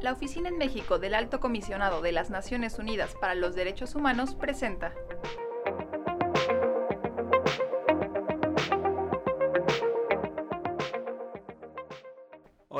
La Oficina en México del Alto Comisionado de las Naciones Unidas para los Derechos Humanos presenta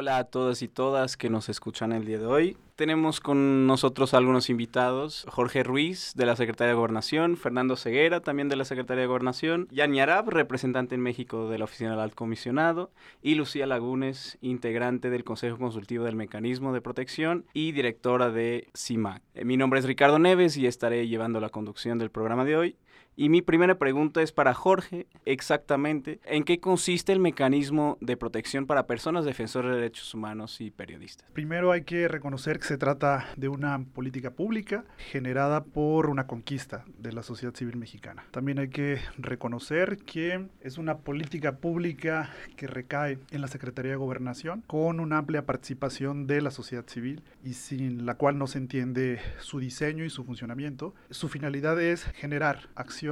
Hola a todos y todas que nos escuchan el día de hoy. Tenemos con nosotros algunos invitados, Jorge Ruiz de la Secretaría de Gobernación, Fernando Ceguera también de la Secretaría de Gobernación, Yani Arab, representante en México de la Oficina del Alto Comisionado, y Lucía Lagunes, integrante del Consejo Consultivo del Mecanismo de Protección y directora de CIMAC. Eh, mi nombre es Ricardo Neves y estaré llevando la conducción del programa de hoy. Y mi primera pregunta es para Jorge, exactamente, ¿en qué consiste el mecanismo de protección para personas defensoras de derechos humanos y periodistas? Primero hay que reconocer que se trata de una política pública generada por una conquista de la sociedad civil mexicana. También hay que reconocer que es una política pública que recae en la Secretaría de Gobernación con una amplia participación de la sociedad civil y sin la cual no se entiende su diseño y su funcionamiento. Su finalidad es generar acciones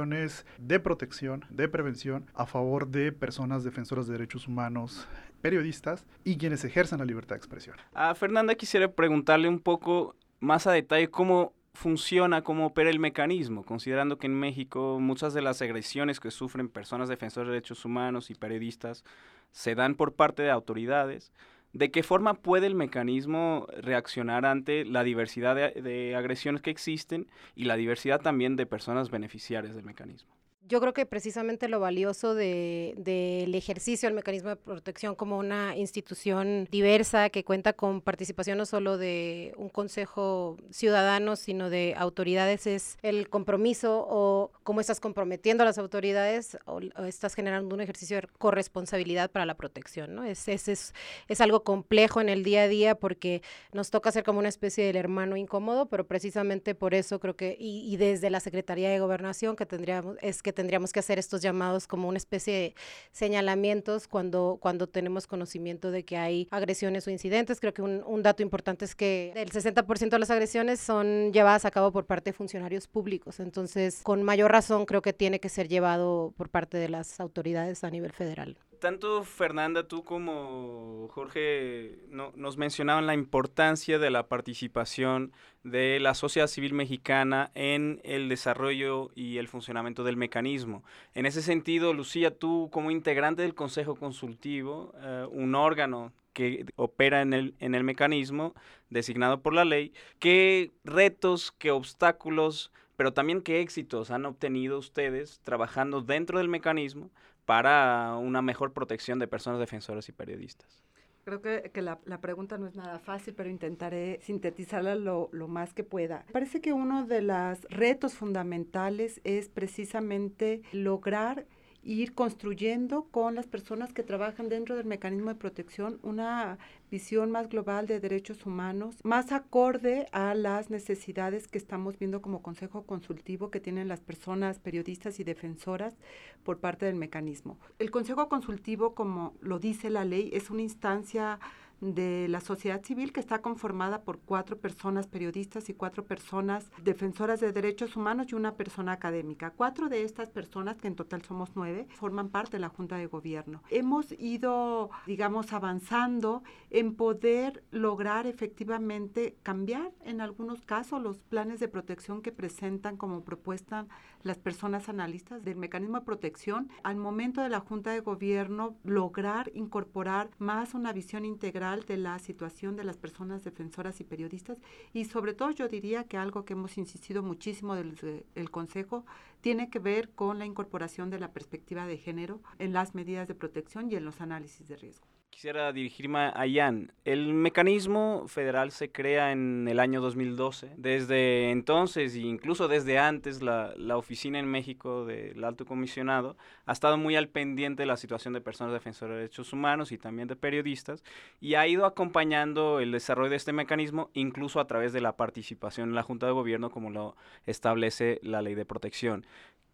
de protección, de prevención a favor de personas defensoras de derechos humanos, periodistas y quienes ejercen la libertad de expresión. A Fernanda quisiera preguntarle un poco más a detalle cómo funciona, cómo opera el mecanismo, considerando que en México muchas de las agresiones que sufren personas defensoras de derechos humanos y periodistas se dan por parte de autoridades. ¿De qué forma puede el mecanismo reaccionar ante la diversidad de, agresiones que existen y la diversidad también de personas beneficiarias del mecanismo? yo creo que precisamente lo valioso del de, ejercicio del mecanismo de protección como una institución diversa que cuenta con participación no solo de un consejo ciudadano, sino de autoridades, es el compromiso o cómo estás comprometiendo a las autoridades o, estás generando un ejercicio de corresponsabilidad para la protección. ¿no? Es, es, es, es, algo complejo en el día a día porque nos toca ser como una especie del hermano incómodo, pero precisamente por eso creo que, y, y desde la Secretaría de Gobernación que tendríamos, es que tendríamos que hacer estos llamados como una especie de señalamientos cuando, cuando tenemos conocimiento de que hay agresiones o incidentes. Creo que un, un dato importante es que el 60% de las agresiones son llevadas a cabo por parte de funcionarios públicos. Entonces, con mayor razón, creo que tiene que ser llevado por parte de las autoridades a nivel federal tanto Fernanda, tú como Jorge no, nos mencionaban la importancia de la participación de la sociedad civil mexicana en el desarrollo y el funcionamiento del mecanismo. En ese sentido, Lucía, tú como integrante del Consejo Consultivo, eh, un órgano que opera en el, en el mecanismo designado por la ley, ¿qué retos, qué obstáculos, pero también qué éxitos han obtenido ustedes trabajando dentro del mecanismo para una mejor protección de personas defensoras y periodistas? Creo que, la, pregunta no es nada fácil, pero intentaré sintetizarla lo, lo, más que pueda. Parece que uno de los retos fundamentales es precisamente lograr ir construyendo con las personas que trabajan dentro del mecanismo de protección una visión más global de derechos humanos, más acorde a las necesidades que estamos viendo como consejo consultivo que tienen las personas periodistas y defensoras por parte del mecanismo. El consejo consultivo, como lo dice la ley, es una instancia de la sociedad civil que está conformada por cuatro personas periodistas y cuatro personas defensoras de derechos humanos y una persona académica. Cuatro de estas personas, que en total somos nueve, forman parte de la Junta de Gobierno. Hemos ido, digamos, avanzando en poder lograr efectivamente cambiar en algunos casos los planes de protección que presentan como propuesta las personas analistas del mecanismo de protección. Al momento de la Junta de Gobierno, lograr incorporar más una visión integral de la situación de las personas defensoras y periodistas y sobre todo yo diría que algo que hemos insistido muchísimo del el Consejo tiene que ver con la incorporación de la perspectiva de género en las medidas de protección y en los análisis de riesgo. Quisiera dirigirme a Jan. El mecanismo federal se crea en el año 2012. Desde entonces, e incluso desde antes, la, la, oficina en México del Alto Comisionado ha estado muy al pendiente de la situación de personas defensoras de derechos humanos y también de periodistas y ha ido acompañando el desarrollo de este mecanismo incluso a través de la participación en la Junta de Gobierno como lo establece la ley de protección.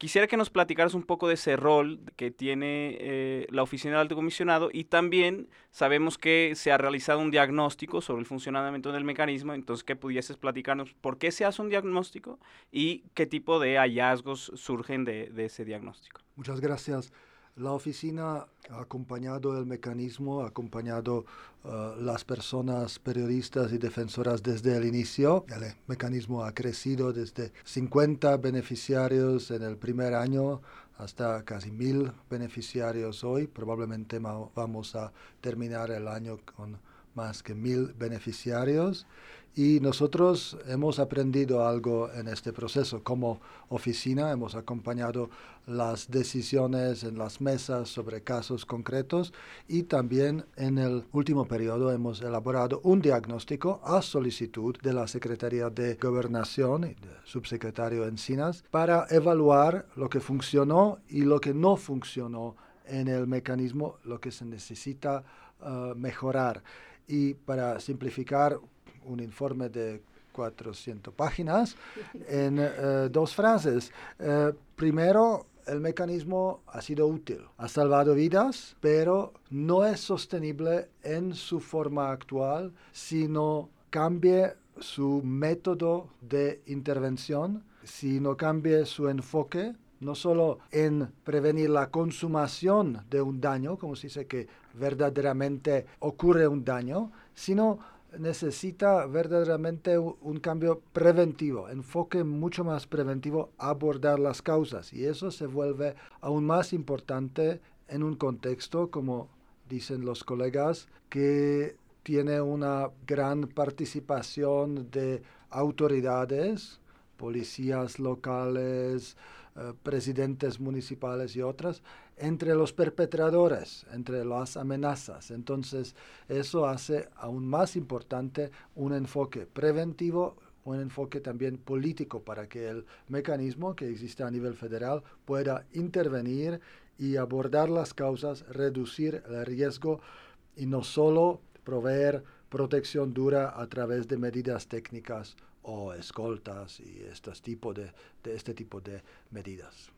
Quisiera que nos platicaras un poco de ese rol que tiene eh, la oficina del alto comisionado y también sabemos que se ha realizado un diagnóstico sobre el funcionamiento del mecanismo, entonces que pudieses platicarnos por qué se hace un diagnóstico y qué tipo de hallazgos surgen de, de ese diagnóstico. Muchas gracias. La oficina ha acompañado el mecanismo, ha acompañado uh, las personas periodistas y defensoras desde el inicio. El mecanismo ha crecido desde 50 beneficiarios en el primer año hasta casi mil beneficiarios hoy. Probablemente vamos a terminar el año con más que mil beneficiarios y nosotros hemos aprendido algo en este proceso. Como oficina hemos acompañado las decisiones en las mesas sobre casos concretos y también en el último periodo hemos elaborado un diagnóstico a solicitud de la Secretaría de Gobernación y subsecretario Encinas para evaluar lo que funcionó y lo que no funcionó en el mecanismo, lo que se necesita uh, mejorar. Y para simplificar un informe de 400 páginas en uh, dos frases. Uh, primero, el mecanismo ha sido útil, ha salvado vidas, pero no es sostenible en su forma actual si no cambie su método de intervención, si no cambie su enfoque no solo en prevenir la consumación de un daño, como se dice que verdaderamente ocurre un daño, sino necesita verdaderamente un cambio preventivo, enfoque mucho más preventivo a abordar las causas. Y eso se vuelve aún más importante en un contexto, como dicen los colegas, que tiene una gran participación de autoridades, policías locales, eh, presidentes municipales y otras, entre los perpetradores, entre las amenazas. Entonces, eso hace aún más importante un enfoque preventivo, un enfoque también político para que el mecanismo que existe a nivel federal pueda intervenir y abordar las causas, reducir el riesgo y no solo proveer protección dura a través de medidas técnicas o escoltas y estos tipo de, de este tipo de medidas.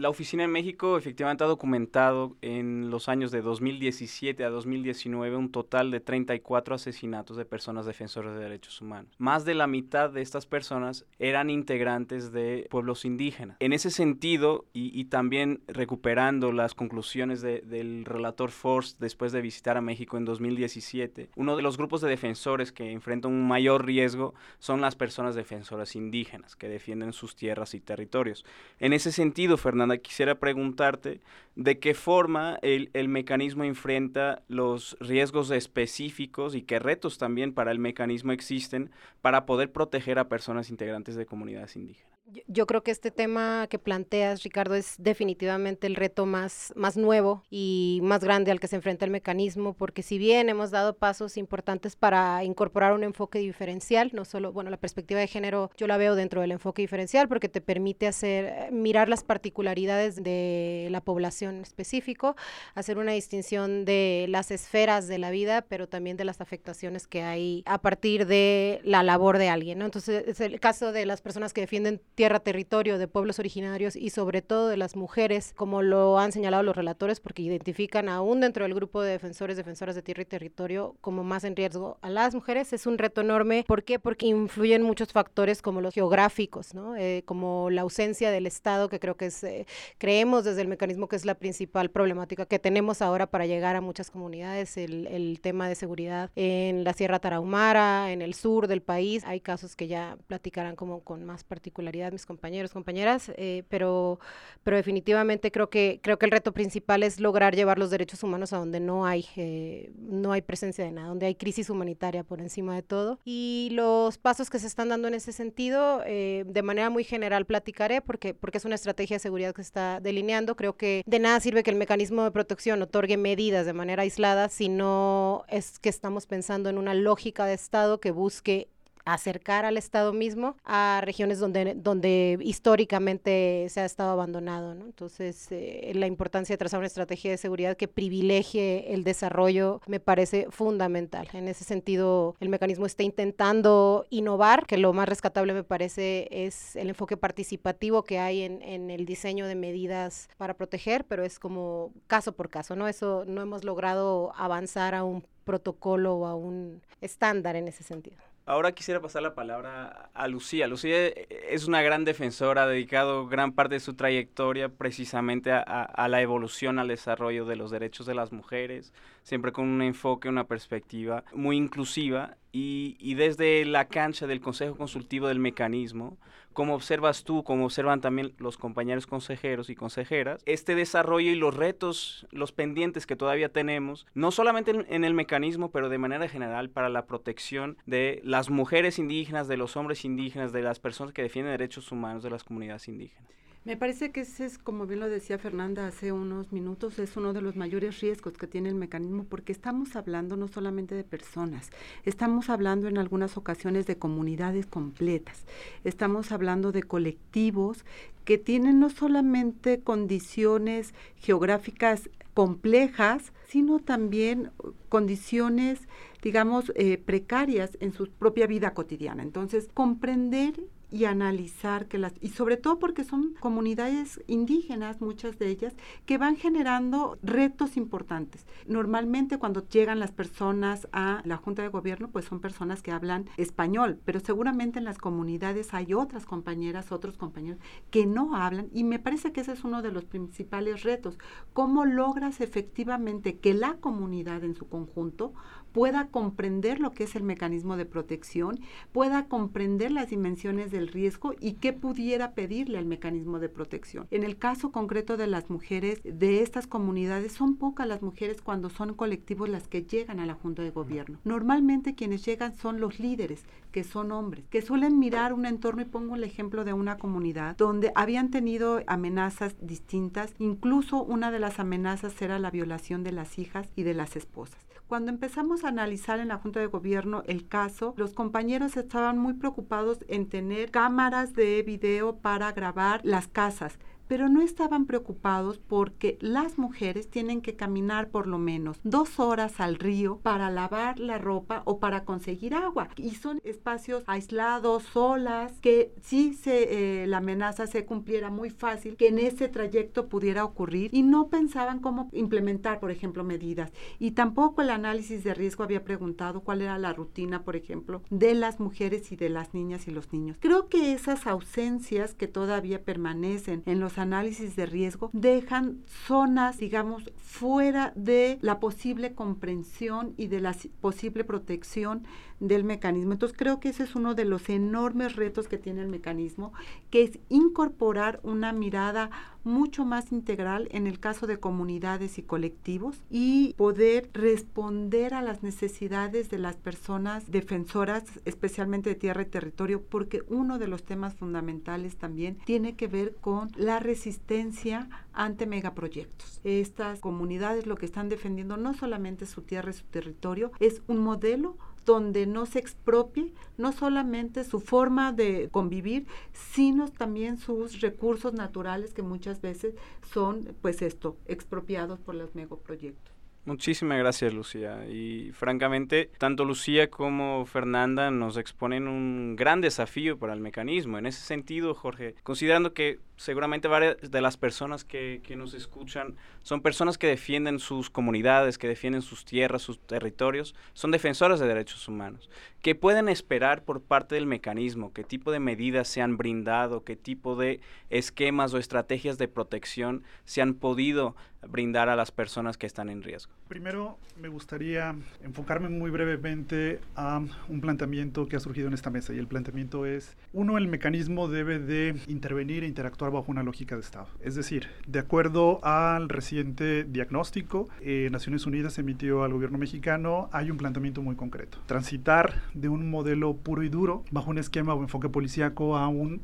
La oficina en México efectivamente ha documentado en los años de 2017 a 2019 un total de 34 asesinatos de personas defensoras de derechos humanos. Más de la mitad de estas personas eran integrantes de pueblos indígenas. En ese sentido, y, también recuperando las conclusiones del relator Forst después de visitar a México en 2017, uno de los grupos de defensores que enfrentan un mayor riesgo son las personas defensoras indígenas que defienden sus tierras y territorios. En ese sentido, Fernando, Quisiera preguntarte de qué forma el, el, mecanismo enfrenta los riesgos específicos y qué retos también para el mecanismo existen para poder proteger a personas integrantes de comunidades indígenas. Yo creo que este tema que planteas, Ricardo, es definitivamente el reto más, más nuevo y más grande al que se enfrenta el mecanismo, porque si bien hemos dado pasos importantes para incorporar un enfoque diferencial, no solo, bueno, la perspectiva de género yo la veo dentro del enfoque diferencial porque te permite hacer, mirar las particularidades de la población específico, hacer una distinción de las esferas de la vida, pero también de las afectaciones que hay a partir de la labor de alguien. Entonces, es el caso de las personas que defienden tierra, territorio de pueblos originarios y sobre todo de las mujeres, como lo han señalado los relatores, porque identifican aún dentro del grupo de defensores, defensoras de tierra y territorio como más en riesgo a las mujeres. Es un reto enorme. ¿Por qué? Porque influyen muchos factores como los geográficos, ¿no? Eh, como la ausencia del Estado, que creo que es, eh, creemos desde el mecanismo que es la principal problemática que tenemos ahora para llegar a muchas comunidades, el, el tema de seguridad en la Sierra Tarahumara, en el sur del país. Hay casos que ya platicarán como con más particularidad mis compañeros, compañeras, eh, pero, pero definitivamente creo que, creo que el reto principal es lograr llevar los derechos humanos a donde no hay, eh, no hay presencia de nada, donde hay crisis humanitaria por encima de todo. Y los pasos que se están dando en ese sentido, eh, de manera muy general platicaré, porque, porque es una estrategia de seguridad que se está delineando. Creo que de nada sirve que el mecanismo de protección otorgue medidas de manera aislada si no es que estamos pensando en una lógica de Estado que busque acercar al Estado mismo a regiones donde, donde históricamente se ha estado abandonado. Entonces, eh, la importancia de trazar una estrategia de seguridad que privilegie el desarrollo me parece fundamental. En ese sentido, el mecanismo está intentando innovar, que lo más rescatable me parece es el enfoque participativo que hay en, en el diseño de medidas para proteger, pero es como caso por caso, ¿no? Eso no hemos logrado avanzar a un protocolo o a un estándar en ese sentido. Ahora quisiera pasar la palabra a Lucía. Lucía es una gran defensora, ha dedicado gran parte de su trayectoria precisamente a, a, la evolución, al desarrollo de los derechos de las mujeres, siempre con un enfoque, una perspectiva muy inclusiva. Y, y desde la cancha del Consejo Consultivo del Mecanismo, ¿cómo observas tú, cómo observan también los compañeros consejeros y consejeras, este desarrollo y los retos, los pendientes que todavía tenemos, no solamente en, en el mecanismo, pero de manera general para la protección de las mujeres indígenas, de los hombres indígenas, de las personas que defienden derechos humanos de las comunidades indígenas? Me parece que ese es, como bien lo decía Fernanda hace unos minutos, es uno de los mayores riesgos que tiene el mecanismo porque estamos hablando no solamente de personas, estamos hablando en algunas ocasiones de comunidades completas, estamos hablando de colectivos que tienen no solamente condiciones geográficas complejas, sino también condiciones, digamos, eh, precarias en su propia vida cotidiana. Entonces, comprender y analizar que las y sobre todo porque son comunidades indígenas muchas de ellas que van generando retos importantes. Normalmente cuando llegan las personas a la Junta de Gobierno pues son personas que hablan español, pero seguramente en las comunidades hay otras compañeras, otros compañeros que no hablan y me parece que ese es uno de los principales retos. ¿Cómo logras efectivamente que la comunidad en su conjunto pueda comprender lo que es el mecanismo de protección, pueda comprender las dimensiones del riesgo y qué pudiera pedirle al mecanismo de protección. En el caso concreto de las mujeres de estas comunidades, son pocas las mujeres cuando son colectivos las que llegan a la Junta de Gobierno. Normalmente quienes llegan son los líderes, que son hombres, que suelen mirar un entorno y pongo el ejemplo de una comunidad donde habían tenido amenazas distintas, incluso una de las amenazas era la violación de las hijas y de las esposas. Cuando empezamos a analizar en la Junta de Gobierno el caso, los compañeros estaban muy preocupados en tener cámaras de video para grabar las casas pero no estaban preocupados porque las mujeres tienen que caminar por lo menos dos horas al río para lavar la ropa o para conseguir agua. Y son espacios aislados, solas, que si eh, la amenaza se cumpliera muy fácil, que en ese trayecto pudiera ocurrir y no pensaban cómo implementar, por ejemplo, medidas. Y tampoco el análisis de riesgo había preguntado cuál era la rutina, por ejemplo, de las mujeres y de las niñas y los niños. Creo que esas ausencias que todavía permanecen en los análisis de riesgo dejan zonas, digamos, fuera de la posible comprensión y de la posible protección del mecanismo. Entonces creo que ese es uno de los enormes retos que tiene el mecanismo, que es incorporar una mirada mucho más integral en el caso de comunidades y colectivos y poder responder a las necesidades de las personas defensoras, especialmente de tierra y territorio, porque uno de los temas fundamentales también tiene que ver con la resistencia ante megaproyectos. Estas comunidades lo que están defendiendo no solamente su tierra y su territorio, es un modelo donde no se expropie no solamente su forma de convivir, sino también sus recursos naturales que muchas veces son, pues esto, expropiados por los megaproyectos. Muchísimas gracias, Lucía. Y francamente, tanto Lucía como Fernanda nos exponen un gran desafío para el mecanismo. En ese sentido, Jorge, considerando que seguramente varias de las personas que, que, nos escuchan son personas que defienden sus comunidades, que defienden sus tierras, sus territorios, son defensoras de derechos humanos. ¿Qué pueden esperar por parte del mecanismo? ¿Qué tipo de medidas se han brindado? ¿Qué tipo de esquemas o estrategias de protección se han podido brindar a las personas que están en riesgo? Primero, me gustaría enfocarme muy brevemente a un planteamiento que ha surgido en esta mesa y el planteamiento es, uno, el mecanismo debe de intervenir e interactuar bajo una lógica de Estado. Es decir, de acuerdo al reciente diagnóstico, eh, Naciones Unidas emitió al gobierno mexicano, hay un planteamiento muy concreto. Transitar de un modelo puro y duro bajo un esquema o enfoque policíaco a un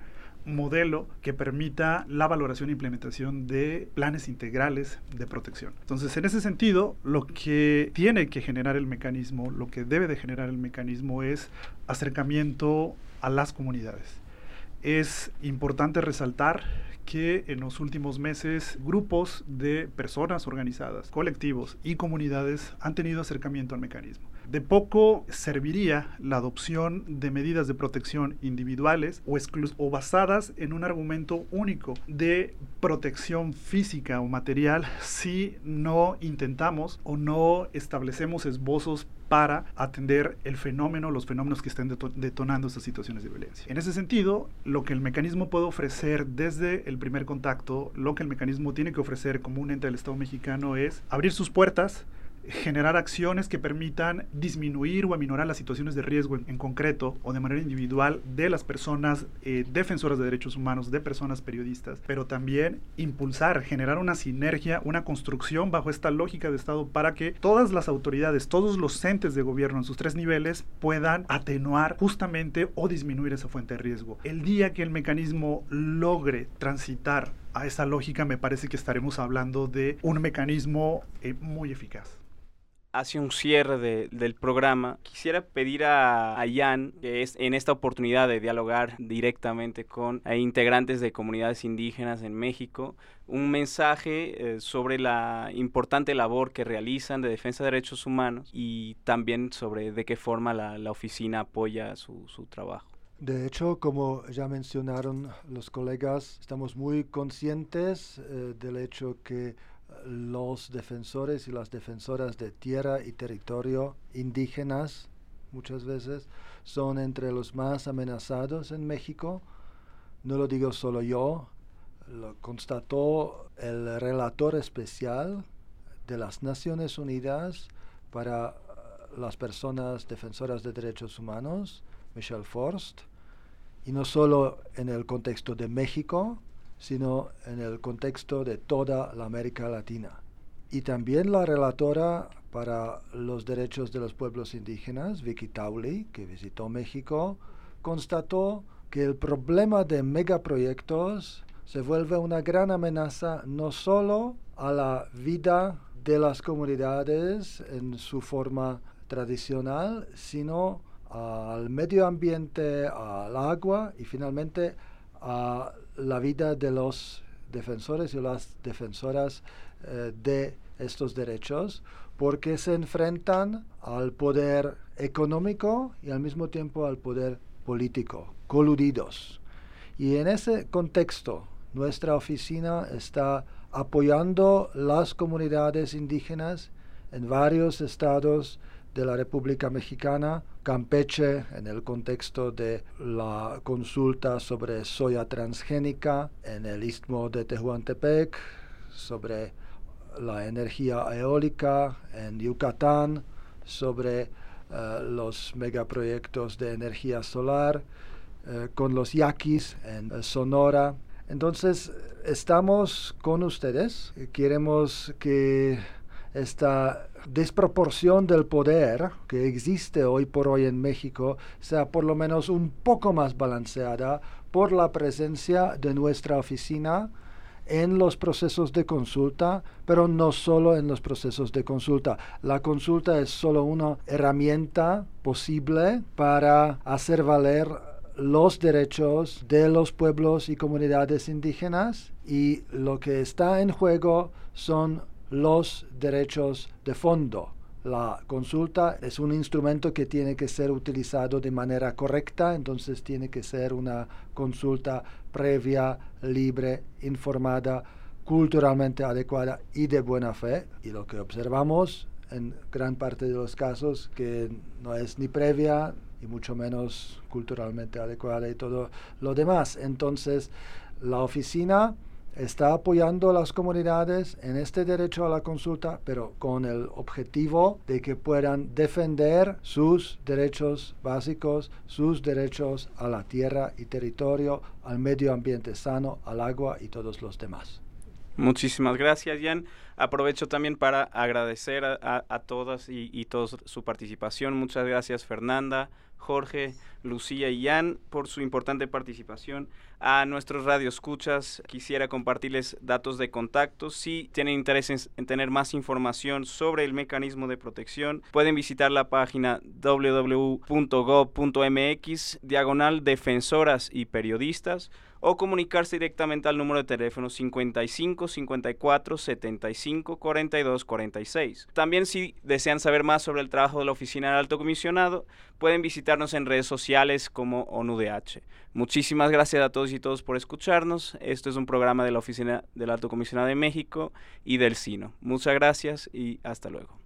modelo que permita la valoración e implementación de planes integrales de protección. Entonces, en ese sentido, lo que tiene que generar el mecanismo, lo que debe de generar el mecanismo es acercamiento a las comunidades. Es importante resaltar que en los últimos meses grupos de personas organizadas, colectivos y comunidades han tenido acercamiento al mecanismo. De poco serviría la adopción de medidas de protección individuales o, basadas en un argumento único de protección física o material si no intentamos o no establecemos esbozos para atender el fenómeno, los fenómenos que estén detonando estas situaciones de violencia. En ese sentido, lo que el mecanismo puede ofrecer desde el primer contacto, lo que el mecanismo tiene que ofrecer como un ente del Estado mexicano es abrir sus puertas, generar acciones que permitan disminuir o aminorar las situaciones de riesgo en, concreto o de manera individual de las personas eh, defensoras de derechos humanos, de personas periodistas, pero también impulsar, generar una sinergia, una construcción bajo esta lógica de Estado para que todas las autoridades, todos los entes de gobierno en sus tres niveles puedan atenuar justamente o disminuir esa fuente de riesgo. El día que el mecanismo logre transitar a esa lógica, me parece que estaremos hablando de un mecanismo eh, muy eficaz hacia un cierre del programa, quisiera pedir a, a, Jan, que es en esta oportunidad de dialogar directamente con eh, integrantes de comunidades indígenas en México, un mensaje eh, sobre la importante labor que realizan de defensa de derechos humanos y también sobre de qué forma la, la oficina apoya su, su trabajo. De hecho, como ya mencionaron los colegas, estamos muy conscientes eh, del hecho que los defensores y las defensoras de tierra y territorio indígenas muchas veces son entre los más amenazados en México. No lo digo solo yo, lo constató el relator especial de las Naciones Unidas para uh, las personas defensoras de derechos humanos, Michel Forst, y no solo en el contexto de México, sino en el contexto de toda la América Latina. Y también la relatora para los derechos de los pueblos indígenas, Vicky Tauli, que visitó México, constató que el problema de megaproyectos se vuelve una gran amenaza no solo a la vida de las comunidades en su forma tradicional, sino al medio ambiente, al agua y finalmente a la vida de los defensores y las defensoras eh, de estos derechos porque se enfrentan al poder económico y al mismo tiempo al poder político, coludidos. Y en ese contexto, nuestra oficina está apoyando las comunidades indígenas en varios estados de la República Mexicana, Campeche en el contexto de la consulta sobre soya transgénica, en el istmo de Tehuantepec sobre la energía eólica, en Yucatán sobre eh, los megaproyectos de energía solar, eh, con los yaquis en Sonora. Entonces, estamos con ustedes. Queremos que esta desproporción del poder que existe hoy por hoy en México sea por lo menos un poco más balanceada por la presencia de nuestra oficina en los procesos de consulta, pero no solo en los procesos de consulta. La consulta es solo una herramienta posible para hacer valer los derechos de los pueblos y comunidades indígenas y lo que está en juego son los derechos de fondo. La consulta es un instrumento que tiene que ser utilizado de manera correcta, entonces tiene que ser una consulta previa, libre, informada, culturalmente adecuada y de buena fe. Y lo que observamos en gran parte de los casos que no es ni previa y mucho menos culturalmente adecuada y todo lo demás. Entonces, la oficina está apoyando a las comunidades en este derecho a la consulta, pero con el objetivo de que puedan defender sus derechos básicos, sus derechos a la tierra y territorio, al medio ambiente sano, al agua y todos los demás. Muchísimas gracias, Jan. Aprovecho también para agradecer a, todas y, todos su participación. Muchas gracias, Fernanda, Jorge, Lucía y Jan, por su importante participación. A nuestros radioescuchas quisiera compartirles datos de contacto. Si tienen interés en, tener más información sobre el mecanismo de protección, pueden visitar la página www.gov.mx, diagonal defensoras y periodistas o comunicarse directamente al número de teléfono 55 54 75 42 46. También si desean saber más sobre el trabajo de la Oficina del Alto Comisionado, pueden visitarnos en redes sociales como ONUDH. Muchísimas gracias a todos y todos por escucharnos. Esto es un programa de la Oficina del Alto Comisionado de México y del SINO. Muchas gracias y hasta luego.